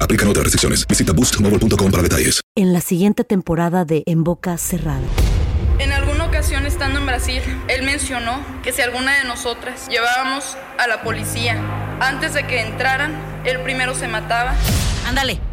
Aplican otras restricciones. Visita boostmobile.com para detalles. En la siguiente temporada de En Boca Cerrada. En alguna ocasión estando en Brasil, él mencionó que si alguna de nosotras llevábamos a la policía antes de que entraran, él primero se mataba. Ándale,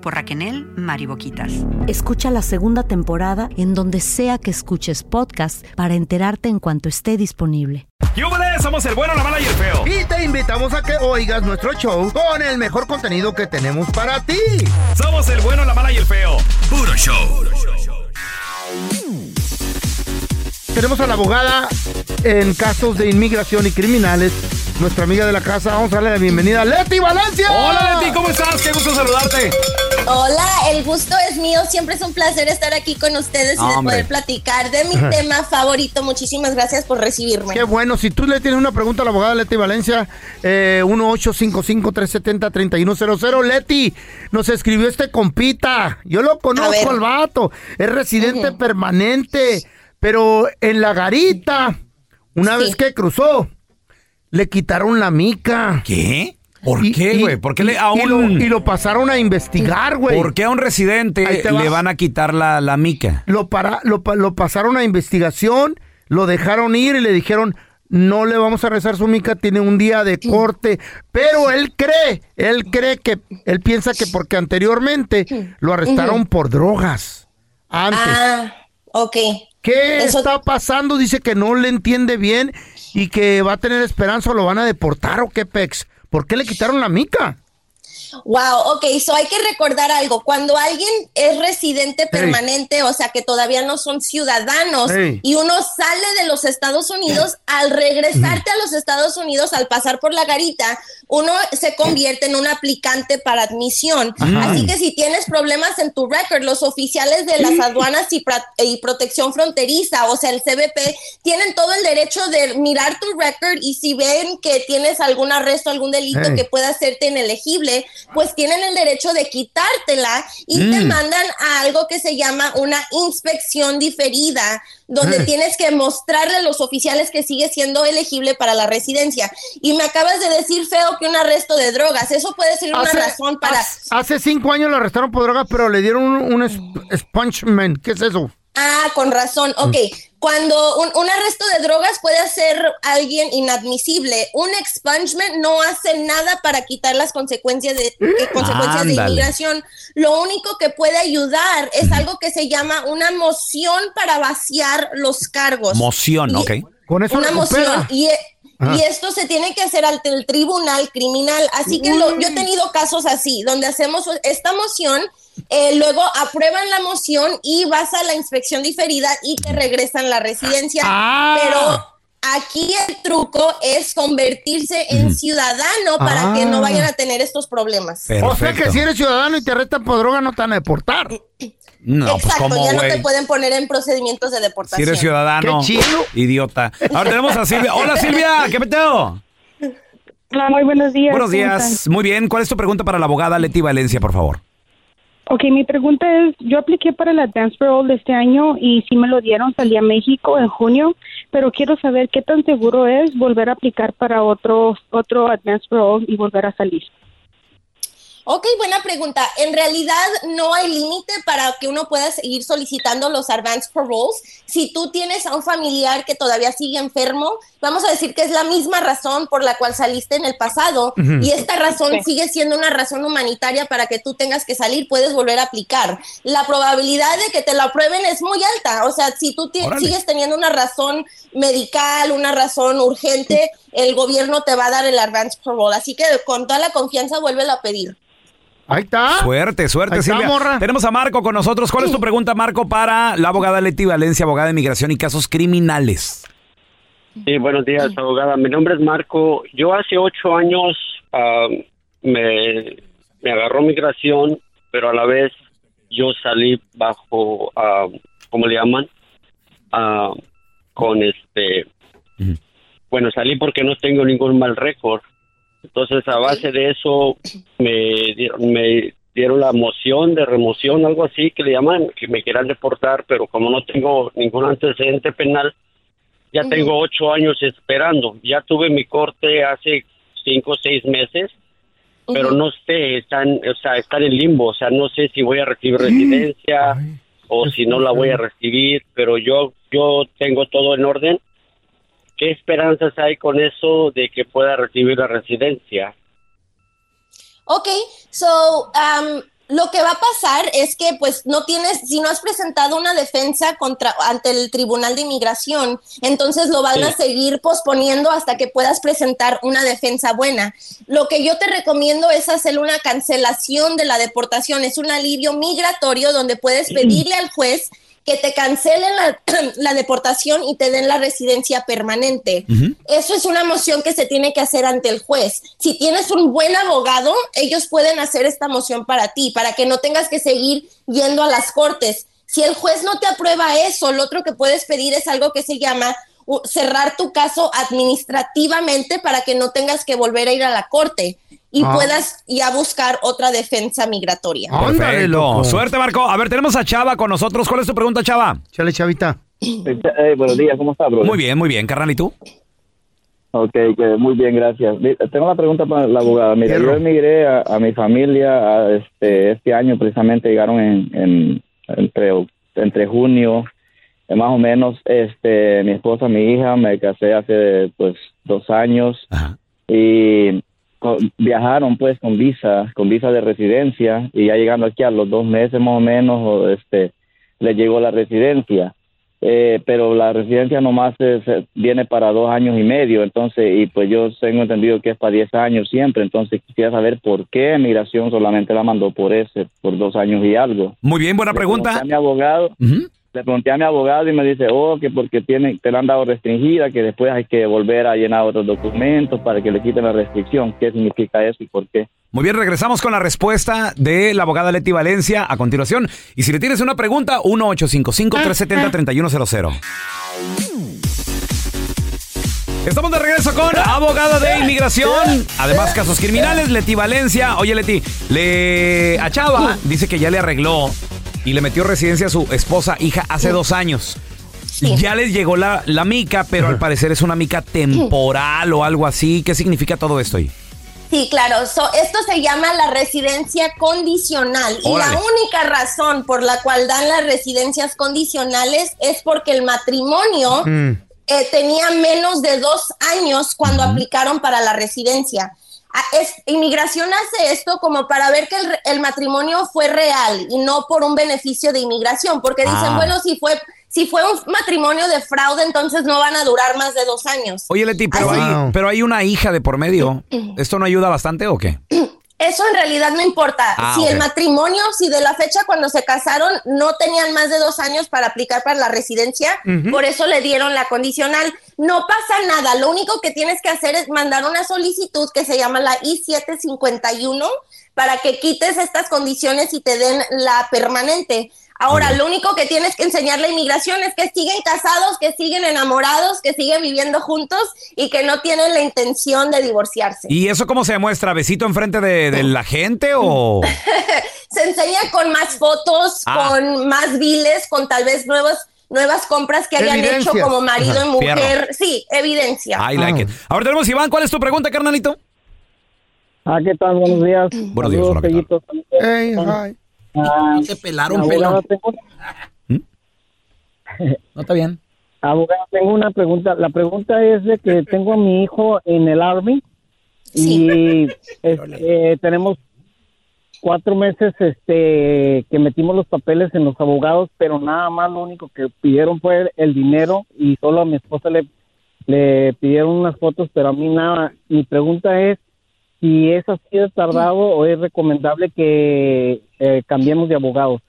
por Raquel Mariboquitas. Escucha la segunda temporada en donde sea que escuches podcast para enterarte en cuanto esté disponible. ¡Yúbales! Somos el bueno, la mala y el feo. Y te invitamos a que oigas nuestro show con el mejor contenido que tenemos para ti. Somos el bueno, la mala y el feo. Puro show. Tenemos a la abogada en casos de inmigración y criminales, nuestra amiga de la casa. Vamos a darle la bienvenida a Leti Valencia. Hola, Leti, ¿cómo estás? Qué gusto saludarte. Hola, el gusto es mío. Siempre es un placer estar aquí con ustedes y de poder platicar de mi tema favorito. Muchísimas gracias por recibirme. Qué bueno, si tú le tienes una pregunta a la abogada Leti Valencia, eh, 1-855-370-3100. Leti, nos escribió este compita. Yo lo conozco al vato. Es residente permanente, pero en la garita, una Sí. vez que cruzó, le quitaron la mica. ¿Qué? ¿Por Y- qué, güey? ¿Por qué le, a y lo, un, y lo pasaron a investigar, güey. ¿Por qué a un residente le van a quitar la, la mica? Lo, para, lo, lo pasaron a investigación, lo dejaron ir y le dijeron, no le vamos a rezar su mica, tiene un día de corte. Pero él cree, él cree que, él piensa que porque anteriormente lo arrestaron por drogas. Antes. Ah, ok. ¿Qué eso- está pasando? Dice que no le entiende bien y que va a tener esperanza o lo van a deportar o qué pex. ¿Por qué le quitaron la mica? Wow, ok, so hay que recordar algo. Cuando alguien es residente permanente, o sea que todavía no son ciudadanos, y uno sale de los Estados Unidos, al regresarte a los Estados Unidos, al pasar por la garita, uno se convierte en un aplicante para admisión. Ajá. Así que si tienes problemas en tu record, los oficiales de las aduanas y, protección fronteriza, o sea, el CBP, tienen todo el derecho de mirar tu record y si ven que tienes algún arresto, algún delito que pueda hacerte inelegible, pues tienen el derecho de quitártela y te Mm. mandan a algo que se llama una inspección diferida, donde Eh. tienes que mostrarle a los oficiales que sigue siendo elegible para la residencia. Y me acabas de decir, feo, que un arresto de drogas, eso puede ser una razón para... hace- hace cinco años lo arrestaron por drogas, pero le dieron un, un es- expungement. ¿Qué es eso? Ah, con razón. Ok, cuando un, un arresto de drogas puede hacer a alguien inadmisible, un expungement no hace nada para quitar las consecuencias de, eh, consecuencias de inmigración. Lo único que puede ayudar es algo que se llama una moción para vaciar los cargos. Moción, Y- ok. Con eso una moción y, Ah. y esto se tiene que hacer ante el tribunal criminal. Así que lo- yo he tenido casos así, donde hacemos esta moción, eh, luego aprueban la moción y vas a la inspección diferida y te regresan la residencia. Ah. Pero Aquí el truco es convertirse en ciudadano para que Ah. no vayan a tener estos problemas. O sea que si eres ciudadano y te arrestan por droga, no te van a deportar. No, pues Exacto, cómo, ya no te pueden poner en procedimientos de Si deportación. eres ciudadano, Qué chido. idiota. Ahora tenemos a Silvia. Hola Silvia, ¿qué peteo? Hola, muy buenos días. Buenos ¿cómo días. Muy bien. ¿Cuál es tu pregunta para la abogada Leti Valencia, por favor? Ok, mi pregunta es, yo apliqué para la Dance Parole de este año y sí me lo dieron, salí a México en junio, pero quiero saber qué tan seguro es volver a aplicar para otro, otro Advance Parole y volver a salir. Ok, buena pregunta. En realidad no hay límite para que uno pueda seguir solicitando los advance paroles. Si tú tienes a un familiar que todavía sigue enfermo, vamos a decir que es la misma razón por la cual saliste en el pasado y esta razón Sí. sigue siendo una razón humanitaria para que tú tengas que salir, puedes volver a aplicar. La probabilidad de que te lo aprueben es muy alta. O sea, si tú Órale. sigues teniendo una razón medical, una razón urgente, el gobierno te va a dar el advance parole. Así que con toda la confianza vuélvelo a pedir. Ahí está. Suerte, suerte, Ahí está, Silvia. morra. Tenemos a Marco con nosotros. ¿Cuál es tu pregunta, Marco, para la abogada Leti Valencia, abogada de inmigración y casos criminales? Sí, buenos días, abogada. Mi nombre es Marco. Yo hace ocho años ah, me, me agarró migración, pero a la vez yo salí bajo, ah, ¿cómo le llaman? Ah, con este... Bueno, salí porque no tengo ningún mal récord. Entonces, a base de eso, me dieron, me dieron la moción de remoción, algo así que le llaman, que me quieran deportar, pero como no tengo ningún antecedente penal, ya tengo ocho años esperando. Ya tuve mi corte hace cinco o seis meses, pero no sé, están, o sea, están en limbo. O sea, no sé si voy a recibir residencia o si no la voy a recibir, pero yo, yo tengo todo en orden. ¿Qué esperanzas hay con eso de que pueda recibir la residencia? Ok, so um, lo que va a pasar es que pues no tienes, si no has presentado una defensa contra ante el Tribunal de Inmigración, entonces lo van a seguir posponiendo hasta que puedas presentar una defensa buena. Lo que yo te recomiendo es hacer una cancelación de la deportación, es un alivio migratorio donde puedes pedirle al juez que te cancelen la, la deportación y te den la residencia permanente. Eso es una moción que se tiene que hacer ante el juez. Si tienes un buen abogado, ellos pueden hacer esta moción para ti, para que no tengas que seguir yendo a las cortes. Si el juez no te aprueba eso, lo otro que puedes pedir es algo que se llama cerrar tu caso administrativamente para que no tengas que volver a ir a la corte y Ah. puedas ya buscar otra defensa migratoria. Perfecto. Suerte, Marco. A ver, tenemos a Chava con nosotros. ¿Cuál es tu pregunta, Chava? Chale, Chavita. Eh, buenos días, ¿cómo está, bro? Muy bien, muy bien. Carnal, ¿y tú? Ok, que muy bien, gracias. Tengo una pregunta para la abogada. Mira, yo emigré a, a mi familia a este, este año, precisamente llegaron en, en- entre, entre junio, eh, más o menos, este, mi esposa, mi hija, me casé hace pues dos años y viajaron pues con visa, con visa de residencia y ya llegando aquí a los dos meses más o menos, este, le llegó la residencia. Eh, pero la residencia nomás es, eh, viene para dos años y medio, entonces, y pues yo tengo entendido que es para diez años siempre, entonces quisiera saber por qué migración solamente la mandó por ese, por dos años y algo. Muy bien, buena pregunta. mi abogado, le pregunté a mi abogado y me dice, oh, que porque tiene, te la han dado restringida, que después hay que volver a llenar otros documentos para que le quiten la restricción. ¿Qué significa eso y por qué? Muy bien, regresamos con la respuesta de la abogada Leti Valencia a continuación. Y si le tienes una pregunta, 1-855-370-3100. Estamos de regreso con abogada de inmigración. Además, casos criminales, Leti Valencia. Oye, Leti, le a Chava dice que ya le arregló y le metió residencia a su esposa, hija, hace dos años. Ya les llegó la, la mica, pero al parecer es una mica temporal o algo así. ¿Qué significa todo esto ahí? Sí, claro. So, esto se llama la residencia condicional. Y la única razón por la cual dan las residencias condicionales es porque el matrimonio eh, tenía menos de dos años cuando aplicaron para la residencia. Ah, es- inmigración hace esto como para ver que el, re- el matrimonio fue real y no por un beneficio de inmigración, porque dicen, Ah. bueno, si fue, si fue un matrimonio de fraude, entonces no van a durar más de dos años. Oye, Leti, pero, Así- hay, pero hay una hija de por medio. ¿Esto no ayuda bastante o qué? Eso en realidad no importa. Ah, si el matrimonio, si de la fecha cuando se casaron no tenían más de dos años para aplicar para la residencia, por eso le dieron la condicional. no pasa nada. Lo único que tienes que hacer es mandar una solicitud que se llama la I-751 para que quites estas condiciones y te den la permanente. Ahora, lo único que tienes que enseñarle a inmigración es que siguen casados, que siguen enamorados, que siguen viviendo juntos y que no tienen la intención de divorciarse. ¿Y eso cómo se demuestra? ¿Besito enfrente de, de la gente o...? Se enseña con más fotos, Ah. con más biles, con tal vez nuevas nuevas compras que hayan Evidencias. hecho como marido y mujer. fierro. Sí, evidencia. I like it. Ahora tenemos Iván. ¿Cuál es tu pregunta, carnalito? Ah, ¿qué tal? Buenos días. Buenos días, hola, ¿qué tal? Pellitos. Hey, hi. Ah, Se pelaron, abogado, pelón. tengo- No está bien. Abogado, tengo una pregunta. La pregunta es de que tengo a mi hijo en el Army y este, tenemos cuatro meses este, que metimos los papeles en los abogados, pero nada más lo único que pidieron fue el dinero y solo a mi esposa le, le pidieron unas fotos, pero a mí nada. Mi pregunta es si es así de tardado o es recomendable que eh, cambiemos de abogados.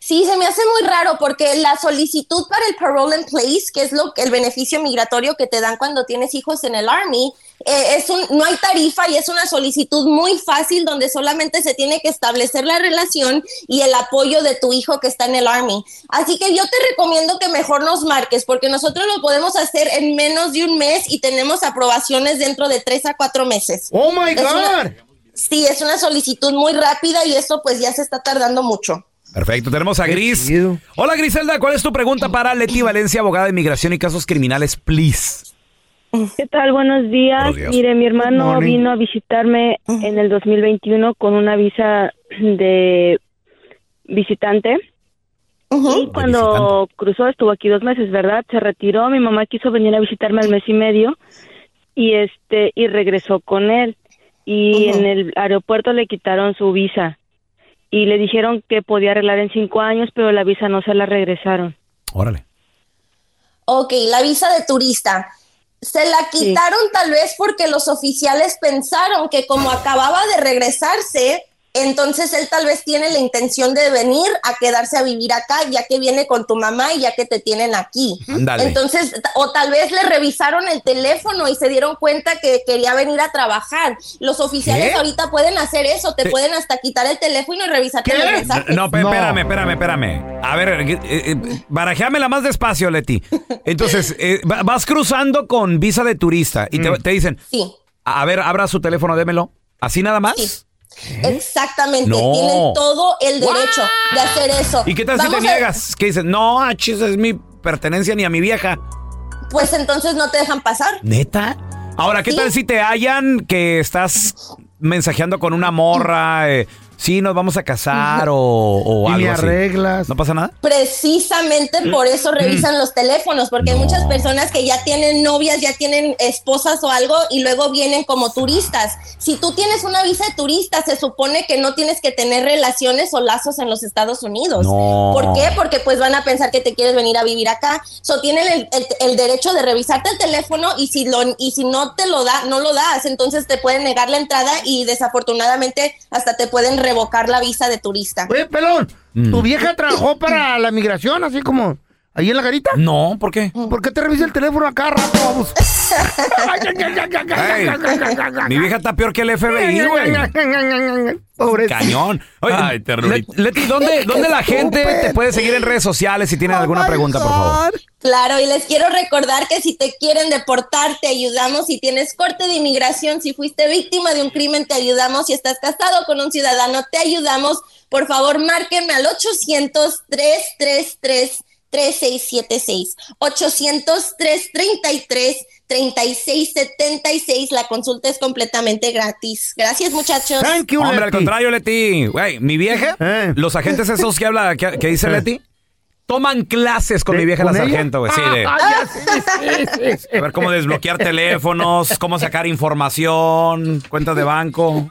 Sí, se me hace muy raro porque la solicitud para el parole in place, que es lo el beneficio migratorio que te dan cuando tienes hijos en el army, eh, es un no hay tarifa y es una solicitud muy fácil donde solamente se tiene que establecer la relación y el apoyo de tu hijo que está en el army. Así que yo te recomiendo que mejor nos marques porque nosotros lo podemos hacer en menos de un mes y tenemos aprobaciones dentro de tres a cuatro meses. Oh my una- God. sí, es una solicitud muy rápida y eso pues ya se está tardando mucho. Perfecto, tenemos a Gris. Hola Griselda, ¿cuál es tu pregunta para Leti Valencia, abogada de inmigración y casos criminales, please? ¿Qué tal? Buenos días. Buenos días. Mire, mi hermano vino a visitarme en el 2021 con una visa de visitante. Y cuando cruzó, estuvo aquí dos meses, ¿verdad? Se retiró, mi mamá quiso venir a visitarme al mes y medio y este y regresó con él. Y en el aeropuerto le quitaron su visa y le dijeron que podía arreglar en cinco años, pero la visa no se la regresaron. Órale. Ok, la visa de turista. Se la quitaron tal vez porque los oficiales pensaron que como acababa de regresarse, entonces él tal vez tiene la intención de venir a quedarse a vivir acá, ya que viene con tu mamá y ya que te tienen aquí. Ándale. Entonces, o tal vez le revisaron el teléfono y se dieron cuenta que quería venir a trabajar. Los oficiales ¿Qué? ahorita pueden hacer eso, te Te- pueden hasta quitar el teléfono y revisarte los mensajes. No, espérame, espérame, espérame. A ver, eh, eh, barajéamela más despacio, Leti. Entonces, eh, va- vas cruzando con visa de turista y te, te dicen, Sí. a ver, abra su teléfono, démelo. ¿Así nada más? Exactamente, No. tienen todo el derecho de hacer eso. ¿Y qué tal si te a- niegas? ¿Qué dices? No, achis, es mi pertenencia ni a mi vieja. Pues entonces no te dejan pasar. ¿Neta? Ahora, ¿qué Sí. tal si te hallan que estás mensajeando con una morra? eh, sí, nos vamos a casar o, o Y algo me así. arreglas. ¿No pasa nada? Precisamente por eso revisan los teléfonos, porque hay muchas personas que ya tienen novias, ya tienen esposas o algo y luego vienen como turistas. Si tú tienes una visa de turista, se supone que no tienes que tener relaciones o lazos en los Estados Unidos. No. ¿Por qué? Porque pues van a pensar que te quieres venir a vivir acá. So tienen el, el- el derecho de revisarte el teléfono y si lo y si no te lo da, no lo das, entonces te pueden negar la entrada y desafortunadamente hasta te pueden revocar la visa de turista. Oye, pelón, Mm. ¿tu vieja trabajó para la migración así como ahí en la garita? No, ¿por qué? ¿Por qué te revisa el teléfono acá rato, vamos? Ey, mi vieja está peor que el FBI, güey. Pobre. Cañón. Oye, Ay, terrorista. Le- Leti, ¿dónde, ¿dónde la gente te puede seguir en redes sociales si tienen alguna pregunta, por favor? Claro, y les quiero recordar que si te quieren deportar, te ayudamos. Si tienes corte de inmigración, si fuiste víctima de un crimen, te ayudamos. Si estás casado con un ciudadano, te ayudamos. Por favor, márquenme al 800-333-3676. 800-333-3676. La consulta es completamente gratis. Gracias, muchachos. Hombre, al contrario, Leti. Güey, mi vieja, Eh. los agentes esos que habla, que, que dice Leti, toman clases con mi vieja la sargento, güey. Sí, de Ah, sí. a ver cómo desbloquear teléfonos, cómo sacar información, cuentas de banco.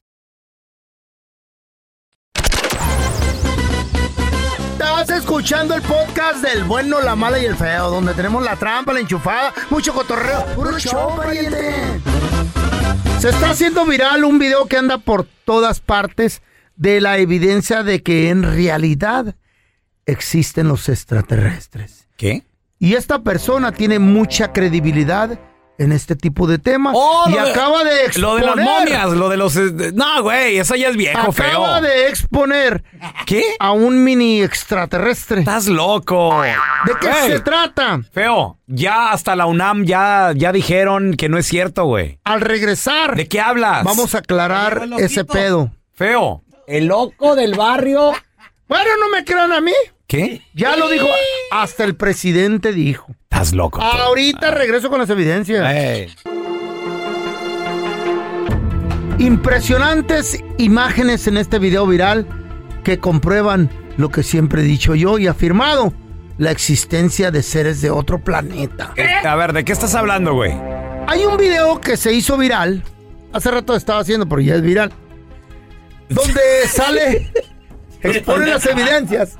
Escuchando el podcast del bueno, la mala y el feo, donde tenemos la trampa, la enchufada, mucho cotorreo. ¡Puro show, pariente! Se está haciendo viral un video que anda por todas partes de la evidencia de que en realidad existen los extraterrestres. ¿Qué? Y esta persona tiene mucha credibilidad en este tipo de temas. Oh, y lo de- acaba de exponer. Lo de las momias, lo de los... eh, No, güey, eso ya es viejo, feo. Acaba de exponer ¿Qué? a un mini extraterrestre. Estás loco. ¿De qué se trata? Feo, ya hasta la UNAM ya, ya dijeron que no es cierto, güey. Al regresar, ¿De qué hablas? vamos a aclarar ese pedo. Feo. El loco del barrio. Bueno, no me crean a mí. ¿Qué? Ya lo dijo, hasta el presidente dijo. Estás loco. tú. Ahorita regreso con las evidencias. Ey. Impresionantes imágenes en este video viral que comprueban lo que siempre he dicho yo y afirmado, la existencia de seres de otro planeta. Eh, A ver, ¿de qué estás hablando, güey? Hay un video que se hizo viral, hace rato estaba haciendo, pero ya es viral, donde sale, expone las evidencias.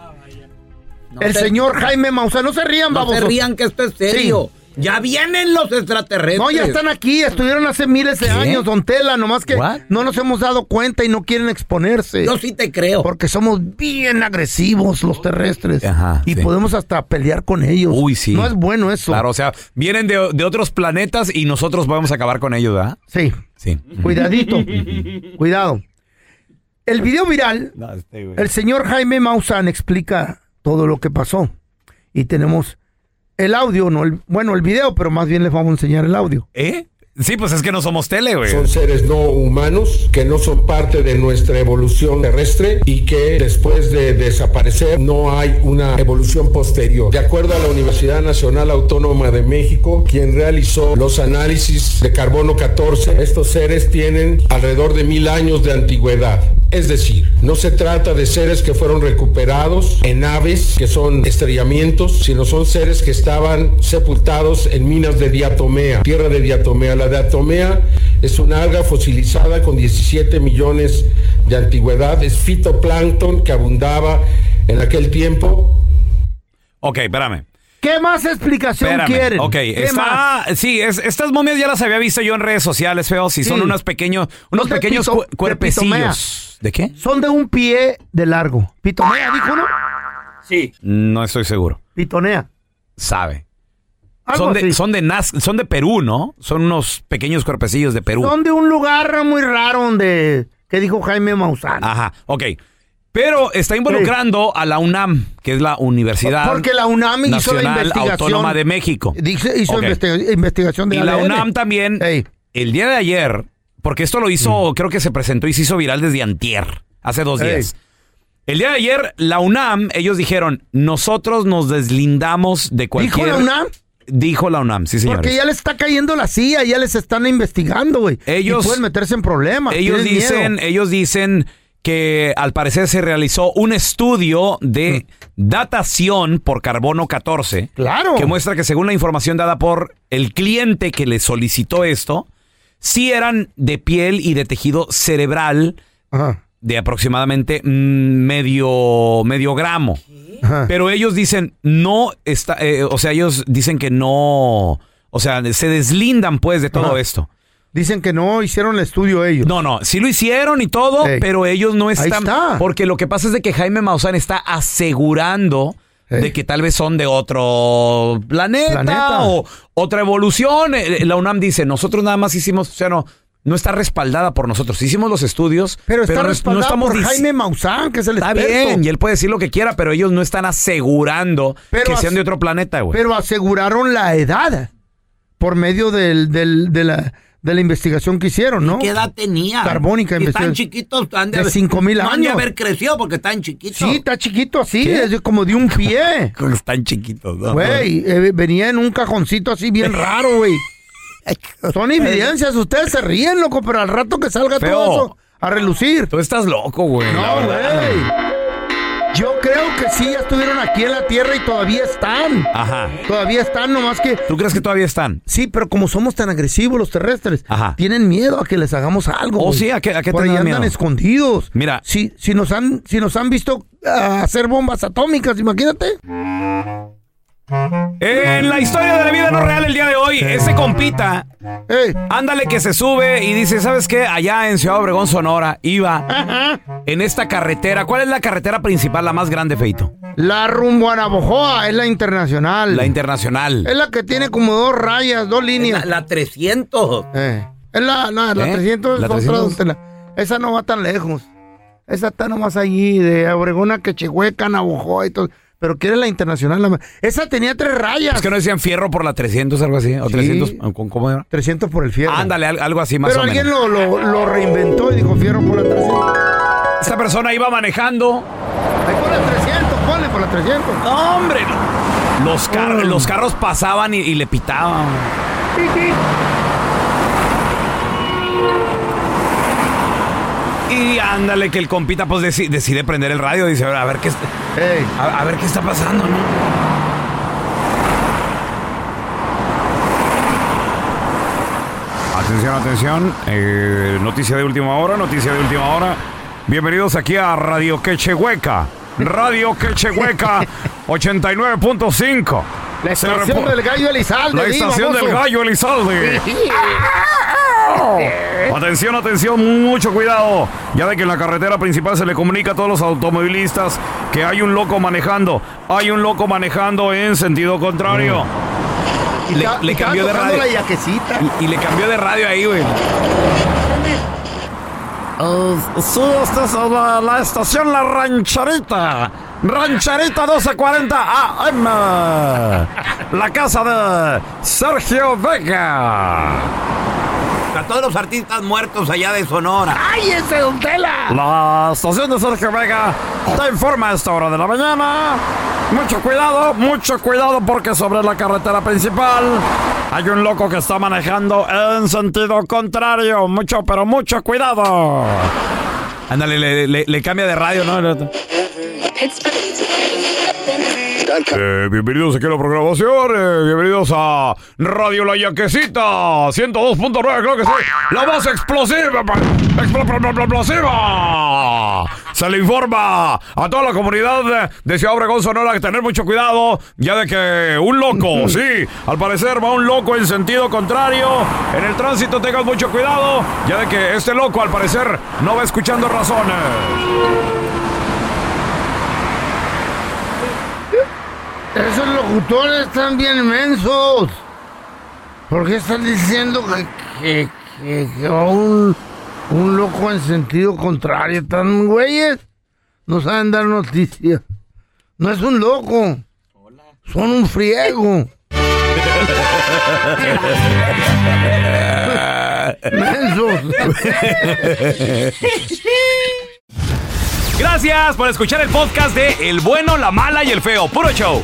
el se- señor Jaime Maussan, no se rían, No vamos. se rían que esto es serio. Ya vienen los extraterrestres. No, ya están aquí, estuvieron hace miles de ¿Qué? años, Don Tela, nomás que What? no nos hemos dado cuenta y no quieren exponerse. Yo sí te creo. Porque somos bien agresivos los terrestres. Ajá, y sí. podemos hasta pelear con ellos. Uy, sí. No es bueno eso. Claro, o sea, vienen de, de otros planetas y nosotros vamos a acabar con ellos, ¿verdad? Sí, Sí. cuidadito. Cuidado. El video viral, No, este, el señor Jaime Maussan explica todo lo que pasó. Y tenemos el audio, no el, bueno, el video, pero más bien les vamos a enseñar el audio. ¿Eh? Sí, pues es que no somos tele, güey. Son seres no humanos que no son parte de nuestra evolución terrestre y que después de desaparecer no hay una evolución posterior. De acuerdo a la Universidad Nacional Autónoma de México, quien realizó los análisis de carbono 14, estos seres tienen alrededor de mil años de antigüedad. Es decir, no se trata de seres que fueron recuperados en naves que son estrellamientos, sino son seres que estaban sepultados en minas de diatomea, tierra de diatomea. La diatomea es una alga fosilizada con 17 millones de antigüedad, es fitoplancton que abundaba en aquel tiempo. Ok, espérame. ¿Qué más explicación Espérame. quieren? Ok, ¿Qué está, más? sí, es- estas momias ya las había visto yo en redes sociales, feo. Si son unos pequeños, unos Son pequeños pito- cu- de cuerpecillos. ¿De qué? Son de un pie de largo. Pitonea, dijo, ¿no? Sí. No estoy seguro. Pitonea. Sabe. Son de, son de Naz- son de Perú, ¿no? Son unos pequeños cuerpecillos de Perú. Son de un lugar muy raro donde... ¿Qué dijo Jaime Maussan? Ajá, ok. Pero está involucrando a la UNAM, que es la Universidad Porque la UNAM hizo la investigación. Autónoma de México. Dice- hizo Ok. investi- investigación de Y la. UNAM también, el día de ayer, porque esto lo hizo, creo que se presentó y se hizo viral desde antier, hace dos Mm. Ey. días. El día de ayer, la UNAM, ellos dijeron, nosotros nos deslindamos de cualquier... ¿Dijo la UNAM? Dijo la UNAM, sí, señores. Porque ya les está cayendo la CIA, ya les están investigando, güey. Ellos- Y pueden meterse en problemas. Ellos dicen, miedo. ellos dicen que al parecer se realizó un estudio de datación por carbono 14. Claro. Que muestra que según la información dada por el cliente que le solicitó esto, sí eran de piel y de tejido cerebral de aproximadamente mm, medio, medio gramo. Pero ellos dicen, no está, eh, o sea, ellos dicen que no, o sea, se deslindan pues de todo Ajá. esto. Dicen que no hicieron el estudio ellos. No, no, sí lo hicieron y todo, Ey. pero ellos no Ahí están. está. Porque lo que pasa es de que Jaime Maussan está asegurando de que tal vez son de otro planeta, Planeta. o otra evolución. Eh, La UNAM dice, nosotros nada más hicimos, o sea, no, no está respaldada por nosotros. Hicimos los estudios, Pero está no- respaldado estamos por Jaime Maussan, que es el Está experto. bien, y él puede decir lo que quiera, pero ellos no están asegurando Pero que sean de otro planeta, güey. Pero aseguraron la edad por medio del, del- de, la, de la investigación que hicieron, ¿no? ¿Qué edad tenía? Carbónica Si están investigación. chiquitos, están de, De haber- 5,000 no han de años. haber crecido porque están chiquitos. Sí, está chiquito así, es como de un pie. Están chiquitos, ¿no? Güey, eh, venía en un cajoncito así bien raro, güey. Son evidencias, ustedes se ríen, loco, pero al rato que salga Feo. todo eso a relucir. Tú estás loco, güey. No, güey. Yo creo que sí, ya estuvieron aquí en la Tierra y todavía están. Ajá. Todavía están, nomás que... ¿Tú crees que todavía están? Sí, pero como somos tan agresivos los terrestres, Ajá. tienen miedo a que les hagamos algo. Oh, güey. sí, ¿a qué- a qué Por ahí andan miedo? escondidos. Mira. Si, si, nos han, si nos han visto ah, hacer bombas atómicas, imagínate. En la historia de la vida no real el día de hoy, ese compita, ándale que se sube y dice, ¿sabes qué? Allá en Ciudad Obregón, Sonora, iba en esta carretera. ¿Cuál es la carretera principal, la más grande, Feito? La rumbo a Navojoa es la internacional. La internacional. es la que tiene como dos rayas, dos líneas. La, la 300. Eh, Es la, la, la ¿Eh? 300 ¿La es otra, 300? don Tela. Esa no va tan lejos. Esa está nomás allí, de Obregón a Quechehueca, Navojoa y todo. Pero quiere la internacional. la Esa tenía tres rayas. Es que no decían fierro por la 300, algo así. O Sí. 300, ¿cómo- ¿cómo era? 300 por el fierro. Ándale, al- algo así más Pero o alguien menos. lo, lo, lo reinventó y dijo fierro por la 300. Esta persona iba manejando. Ahí por la 300, ponle por la 300. No, hombre. Los, car- Mm. los carros pasaban y, y le pitaban. Y ándale que el compita pues deci- decide prender el radio. Dice, a ver qué, es- a, a ver qué está pasando, ¿no? Atención, atención. Eh, noticia de última hora, noticia de última hora. Bienvenidos aquí a Radio Quechehueca. Radio Quechehueca 89.5. la estación del gallo Elizalde. La di, estación del baboso. gallo Elizalde. Atención, atención, mucho cuidado. Ya de que en la carretera principal se le comunica a todos los automovilistas que hay un loco manejando. Hay un loco manejando en sentido contrario. Y Le, cambió de radio. la. Y, y le cambió de radio ahí, güey. sí, esta es la, la estación La Rancherita. Rancherita 1240 AM. La casa de Sergio Vega. A todos los artistas muertos allá de Sonora. ¡Ay, ese Don Tela! La estación de Sergio Vega te informa a esta hora de la mañana. Mucho cuidado, mucho cuidado porque sobre la carretera principal hay un loco que está manejando en sentido contrario. Mucho, pero mucho cuidado. Ándale, le, le- le cambia de radio, ¿no? Eh, bienvenidos aquí a la programación, eh, bienvenidos a Radio La Yaquecita 102.9, creo que sí, la más explosiva, explosiva. Se le informa a toda la comunidad de, de Ciudad Obregón, Sonora, que tener mucho cuidado, ya de que un loco, sí, al parecer va un loco en sentido contrario, en el tránsito tengan mucho cuidado, ya de que este loco al parecer no va escuchando razones. Esos locutores están bien mensos. ¿Por qué están diciendo que, que, que- que va un, un loco en sentido contrario? ¿Están güeyes? No saben dar noticias. No es un loco. Son un friego. Mensos. Gracias por escuchar el podcast de El bueno, la mala y el feo. Puro show.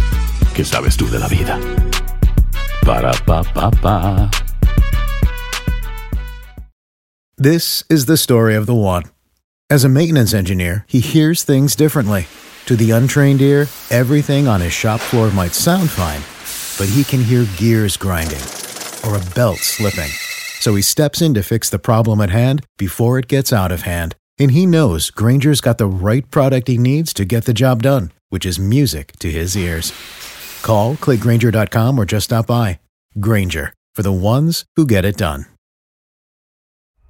¿qué sabes tú de la vida? Para, pa, pa, pa. This is the story of the one. As a maintenance engineer, he hears things differently. To the untrained ear, everything on his shop floor might sound fine, but he can hear gears grinding or a belt slipping. So he steps in to fix the problem at hand before it gets out of hand. And he knows Granger's got the right product he needs to get the job done, which is music to his ears. Call, clickgranger.com, or just stop by. Granger, for the ones who get it done.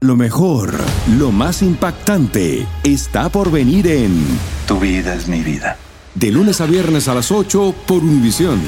Lo mejor, lo más impactante, está por venir en Tu vida es mi vida. De lunes a viernes a las 8 por Univisión.